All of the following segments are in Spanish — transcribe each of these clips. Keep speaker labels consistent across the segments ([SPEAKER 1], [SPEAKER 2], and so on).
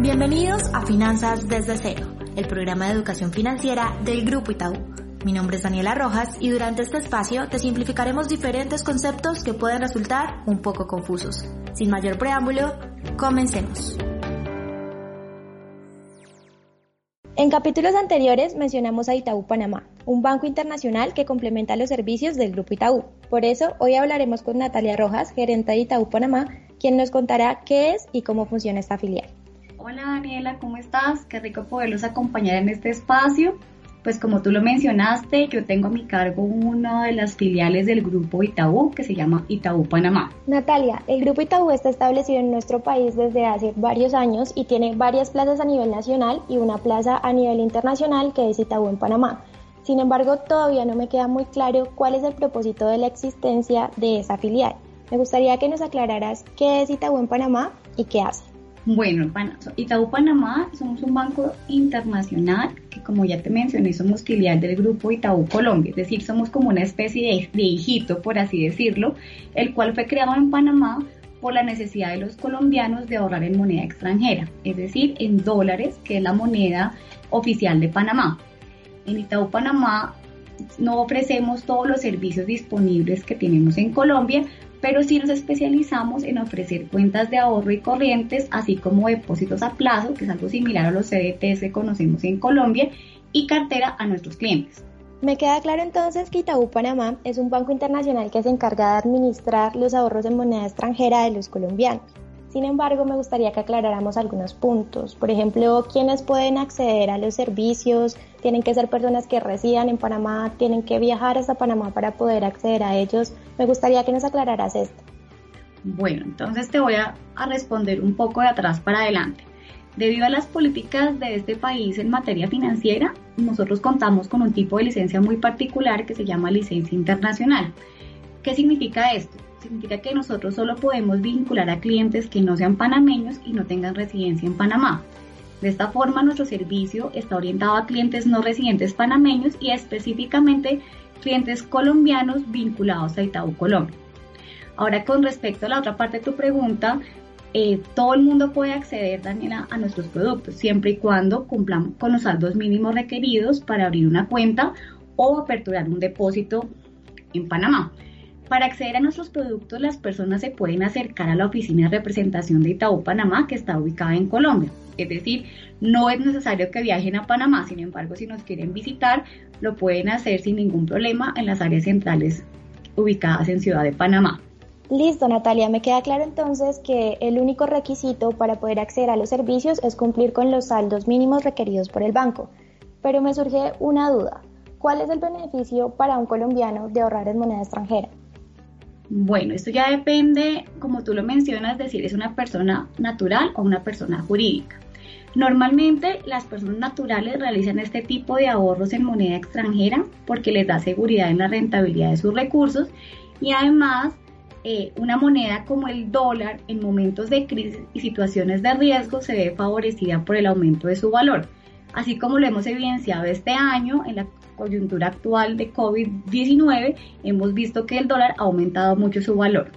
[SPEAKER 1] Bienvenidos a Finanzas desde cero, el programa de educación financiera del Grupo Itaú. Mi nombre es Daniela Rojas y durante este espacio te simplificaremos diferentes conceptos que pueden resultar un poco confusos. Sin mayor preámbulo, comencemos.
[SPEAKER 2] En capítulos anteriores mencionamos a Itaú Panamá, un banco internacional que complementa los servicios del Grupo Itaú. Por eso, hoy hablaremos con Natalia Rojas, gerente de Itaú Panamá, quien nos contará qué es y cómo funciona esta filial.
[SPEAKER 3] Hola Daniela, ¿cómo estás? Qué rico poderlos acompañar en este espacio. Pues como tú lo mencionaste, yo tengo a mi cargo una de las filiales del grupo Itaú que se llama Itaú Panamá.
[SPEAKER 2] Natalia, el grupo Itaú está establecido en nuestro país desde hace varios años y tiene varias plazas a nivel nacional y una plaza a nivel internacional que es Itaú en Panamá. Sin embargo, todavía no me queda muy claro cuál es el propósito de la existencia de esa filial. Me gustaría que nos aclararas qué es Itaú en Panamá y qué hace.
[SPEAKER 3] Bueno, Itaú Panamá somos un banco internacional que como ya te mencioné somos filial del grupo Itaú Colombia, es decir, somos como una especie de, hijito, por así decirlo, el cual fue creado en Panamá por la necesidad de los colombianos de ahorrar en moneda extranjera, es decir, en dólares, que es la moneda oficial de Panamá. En Itaú Panamá no ofrecemos todos los servicios disponibles que tenemos en Colombia, pero sí nos especializamos en ofrecer cuentas de ahorro y corrientes, así como depósitos a plazo, que es algo similar a los CDTs que conocemos en Colombia, y cartera a nuestros clientes.
[SPEAKER 2] Me queda claro entonces que Itaú Panamá es un banco internacional que se encarga de administrar los ahorros en moneda extranjera de los colombianos. Sin embargo, me gustaría que aclaráramos algunos puntos. Por ejemplo, quiénes pueden acceder a los servicios, tienen que ser personas que residan en Panamá, tienen que viajar hasta Panamá para poder acceder a ellos. Me gustaría que nos aclararas esto.
[SPEAKER 3] Bueno, entonces te voy a, responder un poco de atrás para adelante. Debido a las políticas de este país en materia financiera, nosotros contamos con un tipo de licencia muy particular que se llama licencia internacional. ¿Qué significa esto? Significa que nosotros solo podemos vincular a clientes que no sean panameños y no tengan residencia en Panamá. De esta forma, nuestro servicio está orientado a clientes no residentes panameños y específicamente clientes colombianos vinculados a Itaú Colombia. Ahora, con respecto a la otra parte de tu pregunta, eh, todo el mundo puede acceder, Daniela, a nuestros productos, siempre y cuando cumplamos con los saldos mínimos requeridos para abrir una cuenta o aperturar un depósito en Panamá. Para acceder a nuestros productos, las personas se pueden acercar a la oficina de representación de Itaú Panamá, que está ubicada en Colombia. Es decir, no es necesario que viajen a Panamá, sin embargo, si nos quieren visitar, lo pueden hacer sin ningún problema en las áreas centrales ubicadas en Ciudad de Panamá.
[SPEAKER 2] Listo, Natalia, me queda claro entonces que el único requisito para poder acceder a los servicios es cumplir con los saldos mínimos requeridos por el banco. Pero me surge una duda. ¿Cuál es el beneficio para un colombiano de ahorrar en moneda extranjera?
[SPEAKER 3] Bueno, esto ya depende, como tú lo mencionas, de si es una persona natural o una persona jurídica. Normalmente las personas naturales realizan este tipo de ahorros en moneda extranjera porque les da seguridad en la rentabilidad de sus recursos y además eh, una moneda como el dólar en momentos de crisis y situaciones de riesgo se ve favorecida por el aumento de su valor. Así como lo hemos evidenciado este año en la coyuntura actual de COVID-19, hemos visto que el dólar ha aumentado mucho su valor.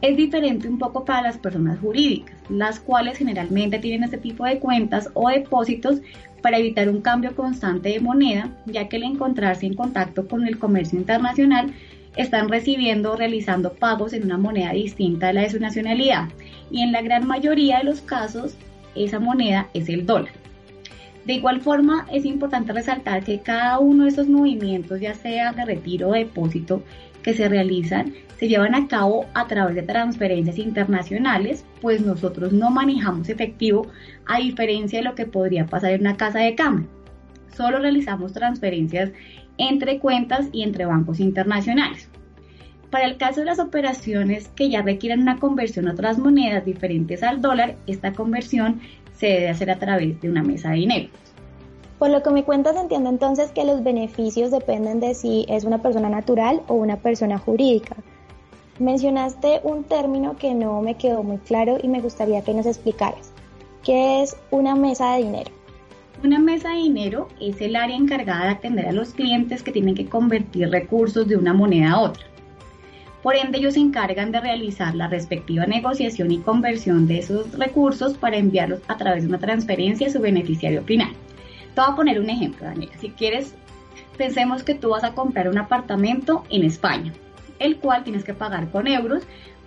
[SPEAKER 3] Es diferente un poco para las personas jurídicas, las cuales generalmente tienen este tipo de cuentas o depósitos para evitar un cambio constante de moneda, ya que al encontrarse en contacto con el comercio internacional, están recibiendo o realizando pagos en una moneda distinta a la de su nacionalidad. Y en la gran mayoría de los casos, esa moneda es el dólar. De igual forma, es importante resaltar que cada uno de estos movimientos, ya sea de retiro o depósito, que se realizan, se llevan a cabo a través de transferencias internacionales, pues nosotros no manejamos efectivo a diferencia de lo que podría pasar en una casa de cambio. Solo realizamos transferencias entre cuentas y entre bancos internacionales. Para el caso de las operaciones que ya requieren una conversión a otras monedas diferentes al dólar, esta conversión se debe hacer a través de una mesa de dinero.
[SPEAKER 2] Por lo que me cuentas, entiendo entonces que los beneficios dependen de si es una persona natural o una persona jurídica. Mencionaste un término que no me quedó muy claro y me gustaría que nos explicaras. ¿Qué es una mesa de dinero?
[SPEAKER 3] Una mesa de dinero es el área encargada de atender a los clientes que tienen que convertir recursos de una moneda a otra. Por ende, ellos se encargan de realizar la respectiva negociación y conversión de esos recursos para enviarlos a través de una transferencia a su beneficiario final. Te voy a poner un ejemplo, Daniela. Si quieres, pensemos que tú vas a comprar un apartamento en España, el cual tienes que pagar con euros,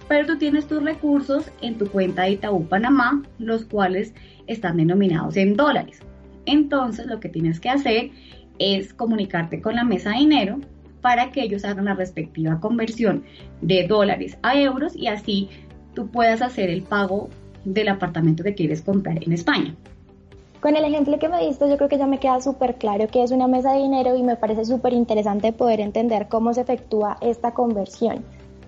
[SPEAKER 3] pero tú tienes tus recursos en tu cuenta de Itaú Panamá, los cuales están denominados en dólares. Entonces, lo que tienes que hacer es comunicarte con la mesa de dinero para que ellos hagan la respectiva conversión de dólares a euros y así tú puedas hacer el pago del apartamento que quieres comprar en España.
[SPEAKER 2] Con el ejemplo que me diste, yo creo que ya me queda súper claro que es una mesa de dinero y me parece súper interesante poder entender cómo se efectúa esta conversión.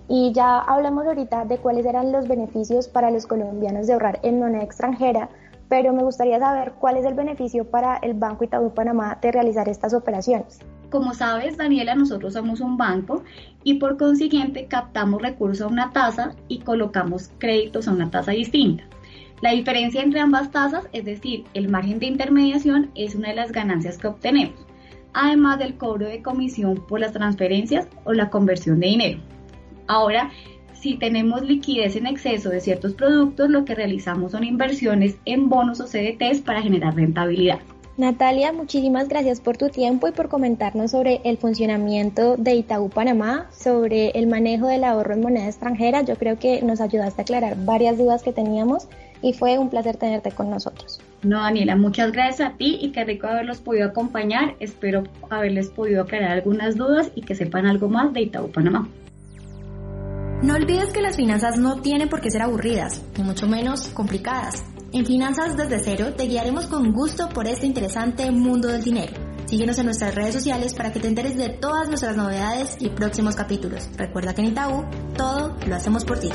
[SPEAKER 2] Y ya hablamos ahorita de cuáles eran los beneficios para los colombianos de ahorrar en moneda extranjera, pero me gustaría saber cuál es el beneficio para el Banco Itaú Panamá de realizar estas operaciones.
[SPEAKER 3] Como sabes, Daniela, nosotros somos un banco y por consiguiente captamos recursos a una tasa y colocamos créditos a una tasa distinta. La diferencia entre ambas tasas, es decir, el margen de intermediación, es una de las ganancias que obtenemos, además del cobro de comisión por las transferencias o la conversión de dinero. Ahora, si tenemos liquidez en exceso de ciertos productos, lo que realizamos son inversiones en bonos o CDTs para generar rentabilidad.
[SPEAKER 2] Natalia, muchísimas gracias por tu tiempo y por comentarnos sobre el funcionamiento de Itaú Panamá, sobre el manejo del ahorro en moneda extranjera. Yo creo que nos ayudaste a aclarar varias dudas que teníamos y fue un placer tenerte con nosotros.
[SPEAKER 3] No, Daniela, muchas gracias a ti y qué rico haberlos podido acompañar. Espero haberles podido aclarar algunas dudas y que sepan algo más de Itaú Panamá.
[SPEAKER 1] No olvides que las finanzas no tienen por qué ser aburridas, ni mucho menos complicadas. En Finanzas desde cero te guiaremos con gusto por este interesante mundo del dinero. Síguenos en nuestras redes sociales para que te enteres de todas nuestras novedades y próximos capítulos. Recuerda que en Itaú todo lo hacemos por ti.